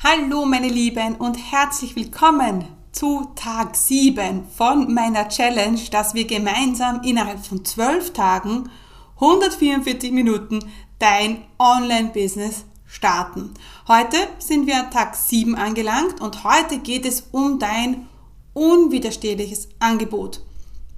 Hallo meine Lieben und herzlich willkommen zu Tag 7 von meiner Challenge, dass wir gemeinsam innerhalb von 12 Tagen 144 Minuten dein Online-Business starten. Heute sind wir an Tag 7 angelangt und heute geht es um dein unwiderstehliches Angebot.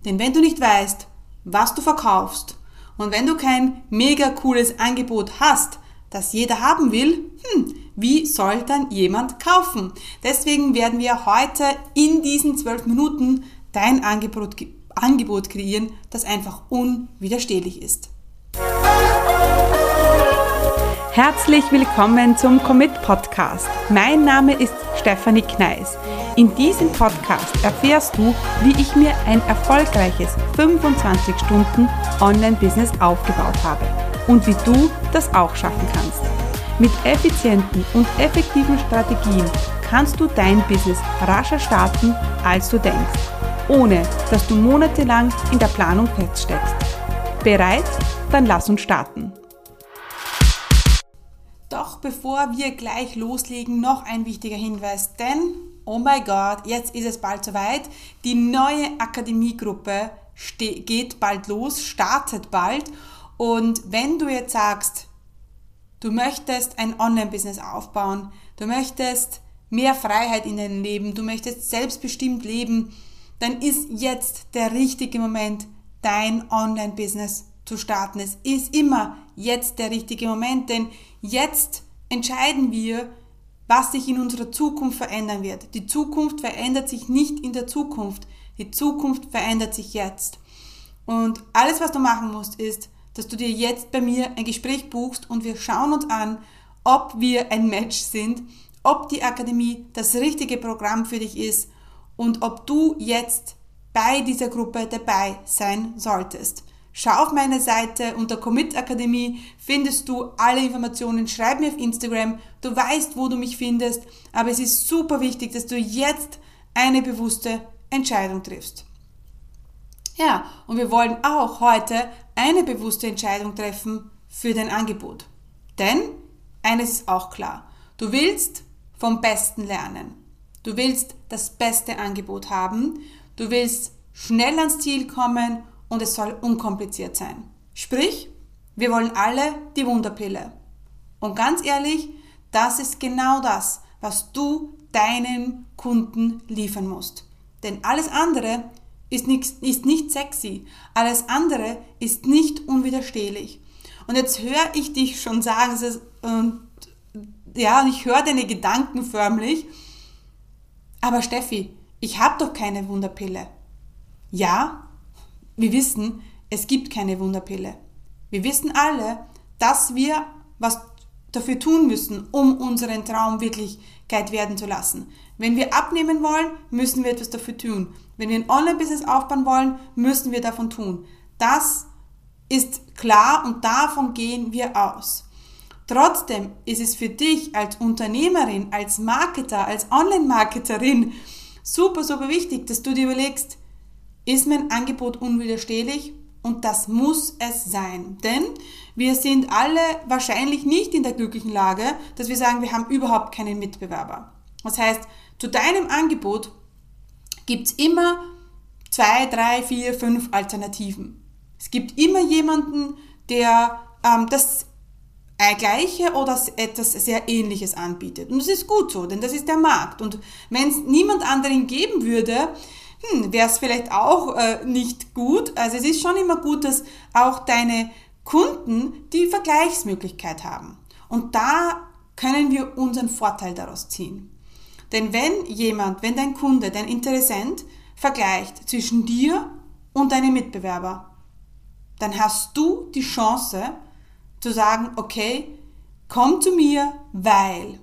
Denn wenn du nicht weißt, was du verkaufst und wenn du kein mega cooles Angebot hast, das jeder haben will, hm, wie soll dann jemand kaufen? Deswegen werden wir heute in diesen zwölf Minuten dein Angebot, Angebot kreieren, das einfach unwiderstehlich ist. Herzlich willkommen zum Commit Podcast. Mein Name ist Stefanie Kneis. In diesem Podcast erfährst du, wie ich mir ein erfolgreiches 25 Stunden Online-Business aufgebaut habe und wie du das auch schaffen kannst. Mit effizienten und effektiven Strategien kannst du dein Business rascher starten, als du denkst, ohne dass du monatelang in der Planung feststeckst. Bereit? Dann lass uns starten. Doch bevor wir gleich loslegen, noch ein wichtiger Hinweis, denn, oh mein Gott, jetzt ist es bald soweit, die neue Akademiegruppe geht bald los, startet bald und wenn du jetzt sagst, du möchtest ein Online-Business aufbauen, du möchtest mehr Freiheit in deinem Leben, du möchtest selbstbestimmt leben, dann ist jetzt der richtige Moment, dein Online-Business zu starten. Es ist immer jetzt der richtige Moment, denn jetzt entscheiden wir, was sich in unserer Zukunft verändern wird. Die Zukunft verändert sich nicht in der Zukunft. Die Zukunft verändert sich jetzt. Und alles, was du machen musst, ist, dass du dir jetzt bei mir ein Gespräch buchst und wir schauen uns an, ob wir ein Match sind, ob die Akademie das richtige Programm für dich ist und ob du jetzt bei dieser Gruppe dabei sein solltest. Schau auf meine Seite unter Commit Akademie, findest du alle Informationen, schreib mir auf Instagram, du weißt, wo du mich findest, aber es ist super wichtig, dass du jetzt eine bewusste Entscheidung triffst. Ja, und wir wollen auch heute eine bewusste Entscheidung treffen für dein Angebot. Denn eines ist auch klar, du willst vom Besten lernen. Du willst das beste Angebot haben. Du willst schnell ans Ziel kommen und es soll unkompliziert sein. Sprich, wir wollen alle die Wunderpille. Und ganz ehrlich, das ist genau das, was du deinen Kunden liefern musst. Denn alles andere ist nicht, ist nicht sexy. Alles andere ist nicht unwiderstehlich. Und jetzt höre ich dich schon sagen, und, ja, und ich höre deine Gedanken förmlich. Aber Steffi, ich habe doch keine Wunderpille. Ja, wir wissen, es gibt keine Wunderpille. Wir wissen alle, dass wir was dafür tun müssen, um unseren Traum Wirklichkeit werden zu lassen. Wenn wir abnehmen wollen, müssen wir etwas dafür tun. Wenn wir ein Online-Business aufbauen wollen, müssen wir davon tun. Das ist klar und davon gehen wir aus. Trotzdem ist es für dich als Unternehmerin, als Marketer, als Online-Marketerin super, super wichtig, dass du dir überlegst, ist mein Angebot unwiderstehlich? Und das muss es sein. Denn wir sind alle wahrscheinlich nicht in der glücklichen Lage, dass wir sagen, wir haben überhaupt keinen Mitbewerber. Das heißt, zu deinem Angebot gibt es immer zwei, drei, vier, fünf Alternativen. Es gibt immer jemanden, der ähm, das gleiche oder etwas sehr ähnliches anbietet. Und das ist gut so, denn das ist der Markt. Und wenn es niemand anderen geben würde, hm, wäre es vielleicht auch äh, nicht gut. Also es ist schon immer gut, dass auch deine Kunden die Vergleichsmöglichkeit haben. Und da können wir unseren Vorteil daraus ziehen. Denn wenn jemand, wenn dein Kunde, dein Interessent vergleicht zwischen dir und deinem Mitbewerber, dann hast du die Chance zu sagen, okay, komm zu mir, weil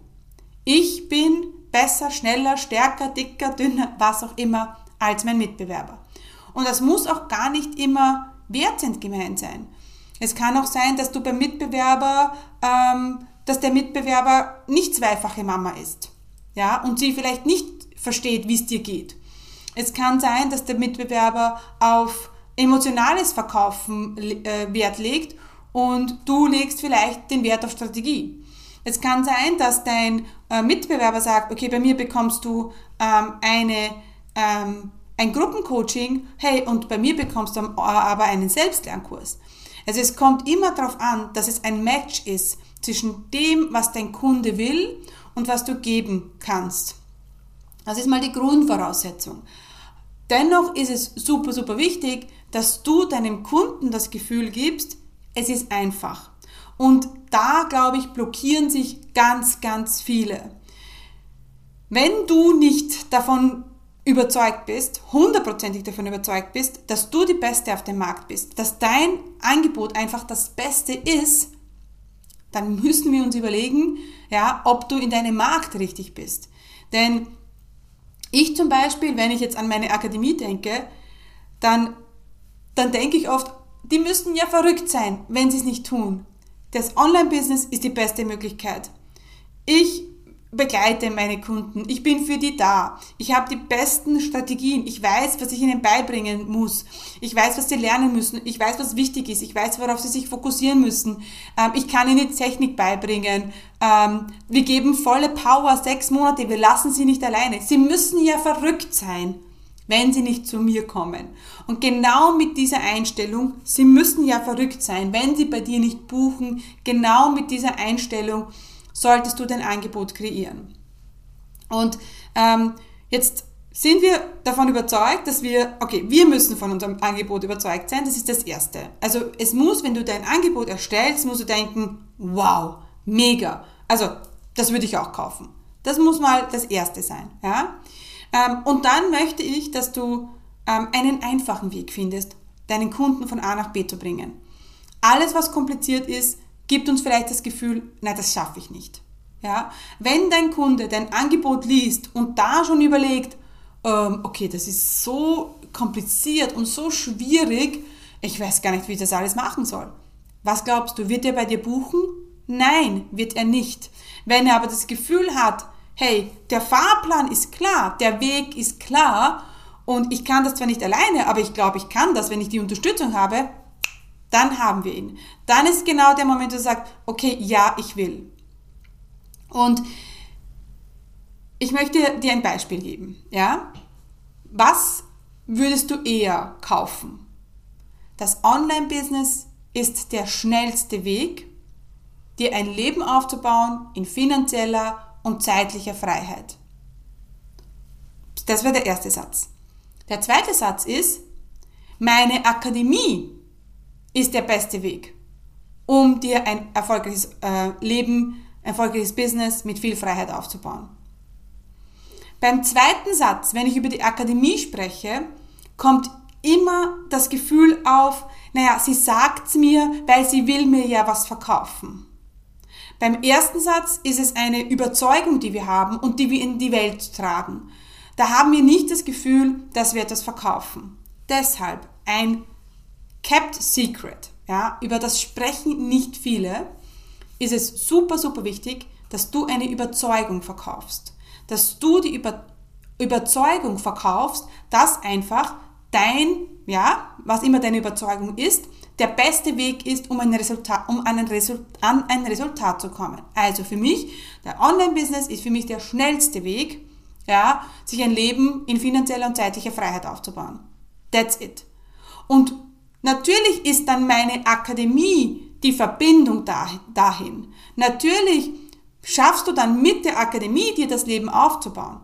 ich bin besser, schneller, stärker, dicker, dünner, was auch immer als mein Mitbewerber. Und das muss auch gar nicht immer wertend gemeint sein. Es kann auch sein, dass du beim Mitbewerber, ähm, dass der Mitbewerber nicht zweifache Mama ist ja, und sie vielleicht nicht versteht, wie es dir geht. Es kann sein, dass der Mitbewerber auf emotionales Verkaufen äh, Wert legt und du legst vielleicht den Wert auf Strategie. Es kann sein, dass dein äh, Mitbewerber sagt, okay, bei mir bekommst du ähm, eine, ähm, ein Gruppencoaching, hey, und bei mir bekommst du aber einen Selbstlernkurs. Also es kommt immer darauf an, dass es ein Match ist zwischen dem, was dein Kunde will und was du geben kannst. Das ist mal die Grundvoraussetzung. Dennoch ist es super, super wichtig, dass du deinem Kunden das Gefühl gibst, es ist einfach. Und da, glaube ich, blockieren sich ganz, ganz viele. Wenn du nicht davon überzeugt bist, hundertprozentig davon überzeugt bist, dass du die Beste auf dem Markt bist, dass dein Angebot einfach das Beste ist, dann müssen wir uns überlegen, ja, ob du in deinem Markt richtig bist. Denn ich zum Beispiel, wenn ich jetzt an meine Akademie denke, dann, dann denke ich oft, die müssten ja verrückt sein, wenn sie es nicht tun. Das Online-Business ist die beste Möglichkeit. Ich begleite meine Kunden. Ich bin für die da. Ich habe die besten Strategien. Ich weiß, was ich ihnen beibringen muss. Ich weiß, was sie lernen müssen. Ich weiß, was wichtig ist. Ich weiß, worauf sie sich fokussieren müssen. Ähm, ich kann ihnen Technik beibringen. Ähm, wir geben volle Power, sechs Monate. Wir lassen sie nicht alleine. Sie müssen ja verrückt sein, wenn sie nicht zu mir kommen. Und genau mit dieser Einstellung, sie müssen ja verrückt sein, wenn sie bei dir nicht buchen, genau mit dieser Einstellung, solltest du dein Angebot kreieren. Und ähm, jetzt sind wir davon überzeugt, dass wir, okay, wir müssen von unserem Angebot überzeugt sein, das ist das Erste. Also es muss, wenn du dein Angebot erstellst, musst du denken, wow, mega. Also das würde ich auch kaufen. Das muss mal das Erste sein. Ja? Ähm, und dann möchte ich, dass du ähm, einen einfachen Weg findest, deinen Kunden von A nach B zu bringen. Alles, was kompliziert ist, gibt uns vielleicht das Gefühl, nein, das schaffe ich nicht. Ja? Wenn dein Kunde dein Angebot liest und da schon überlegt, ähm, okay, das ist so kompliziert und so schwierig, ich weiß gar nicht, wie ich das alles machen soll. Was glaubst du, wird er bei dir buchen? Nein, wird er nicht. Wenn er aber das Gefühl hat, hey, der Fahrplan ist klar, der Weg ist klar und ich kann das zwar nicht alleine, aber ich glaube, ich kann das, wenn ich die Unterstützung habe, dann haben wir ihn. Dann ist genau der Moment, wo du sagst, okay, ja, ich will. Und ich möchte dir ein Beispiel geben. Ja? Was würdest du eher kaufen? Das Online-Business ist der schnellste Weg, dir ein Leben aufzubauen in finanzieller und zeitlicher Freiheit. Das wäre der erste Satz. Der zweite Satz ist, meine Akademie ist der beste Weg, um dir ein erfolgreiches äh, Leben, ein erfolgreiches Business mit viel Freiheit aufzubauen. Beim zweiten Satz, wenn ich über die Akademie spreche, kommt immer das Gefühl auf, naja, sie sagt's mir, weil sie will mir ja was verkaufen. Beim ersten Satz ist es eine Überzeugung, die wir haben und die wir in die Welt tragen. Da haben wir nicht das Gefühl, dass wir etwas verkaufen. Deshalb ein Kept Secret, ja, über das sprechen nicht viele, ist es super, super wichtig, dass du eine Überzeugung verkaufst. Dass du die Über Überzeugung verkaufst, dass einfach dein, ja, was immer deine Überzeugung ist, der beste Weg ist, um, ein Resultat, um ein Resultat, an ein Resultat zu kommen. Also für mich, der Online-Business ist für mich der schnellste Weg, ja, sich ein Leben in finanzieller und zeitlicher Freiheit aufzubauen. That's it. Und Natürlich ist dann meine Akademie die Verbindung dahin. Natürlich schaffst du dann mit der Akademie dir das Leben aufzubauen.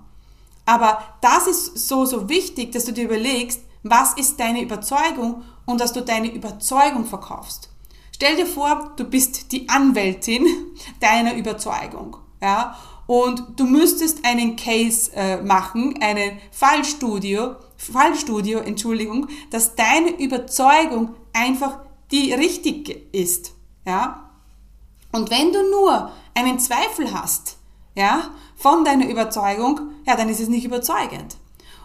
Aber das ist so, so wichtig, dass du dir überlegst, was ist deine Überzeugung und dass du deine Überzeugung verkaufst. Stell dir vor, du bist die Anwältin deiner Überzeugung. Ja? Und du müsstest einen Case äh, machen, einen Fallstudio, Fallstudio, Entschuldigung, dass deine Überzeugung einfach die richtige ist, ja. Und wenn du nur einen Zweifel hast, ja, von deiner Überzeugung, ja, dann ist es nicht überzeugend.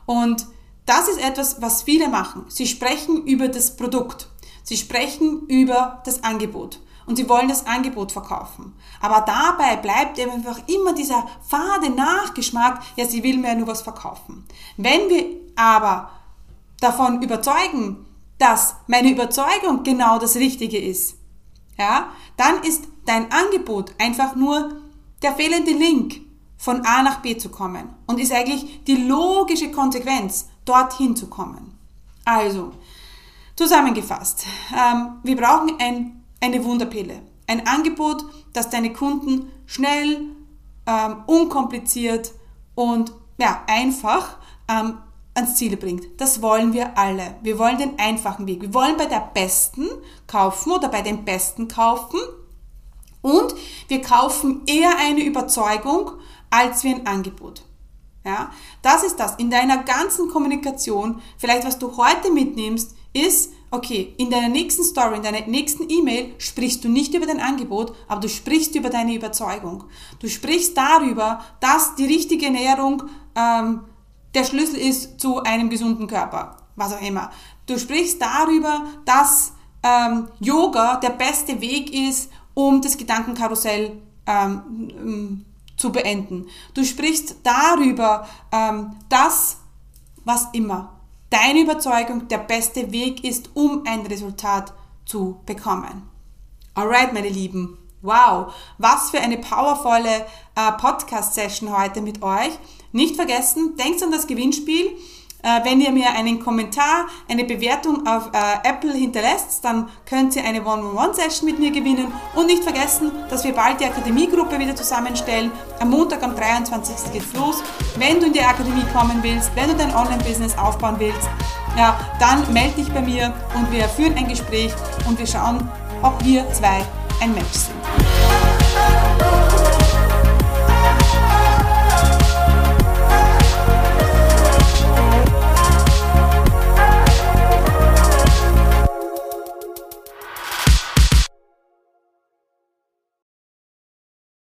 Und das ist etwas, was viele machen. Sie sprechen über das Produkt. Sie sprechen über das Angebot und sie wollen das Angebot verkaufen. Aber dabei bleibt eben einfach immer dieser fade Nachgeschmack, ja, sie will mir nur was verkaufen. Wenn wir aber davon überzeugen, dass meine Überzeugung genau das Richtige ist, ja, dann ist dein Angebot einfach nur der fehlende Link von A nach B zu kommen und ist eigentlich die logische Konsequenz, dorthin zu kommen. Also, zusammengefasst, ähm, wir brauchen ein, eine Wunderpille, ein Angebot, das deine Kunden schnell, ähm, unkompliziert und ja, einfach ähm, ans Ziel bringt. Das wollen wir alle. Wir wollen den einfachen Weg. Wir wollen bei der Besten kaufen oder bei den Besten kaufen. Und wir kaufen eher eine Überzeugung als wie ein Angebot. Ja, das ist das. In deiner ganzen Kommunikation, vielleicht was du heute mitnimmst, ist, okay, in deiner nächsten Story, in deiner nächsten E-Mail sprichst du nicht über dein Angebot, aber du sprichst über deine Überzeugung. Du sprichst darüber, dass die richtige Ernährung ähm, der Schlüssel ist zu einem gesunden Körper, was auch immer. Du sprichst darüber, dass ähm, Yoga der beste Weg ist, um das Gedankenkarussell ähm, zu beenden. Du sprichst darüber, ähm, dass, was immer, deine Überzeugung der beste Weg ist, um ein Resultat zu bekommen. Alright, meine Lieben. Wow, was für eine powervolle äh, Podcast-Session heute mit euch. Nicht vergessen, denkt an das Gewinnspiel. Äh, wenn ihr mir einen Kommentar, eine Bewertung auf äh, Apple hinterlässt, dann könnt ihr eine One-on-One-Session mit mir gewinnen. Und nicht vergessen, dass wir bald die Akademiegruppe wieder zusammenstellen. Am Montag, am 23. geht's los. Wenn du in die Akademie kommen willst, wenn du dein Online-Business aufbauen willst, ja, dann melde dich bei mir und wir führen ein Gespräch und wir schauen, ob wir zwei ein Match sind.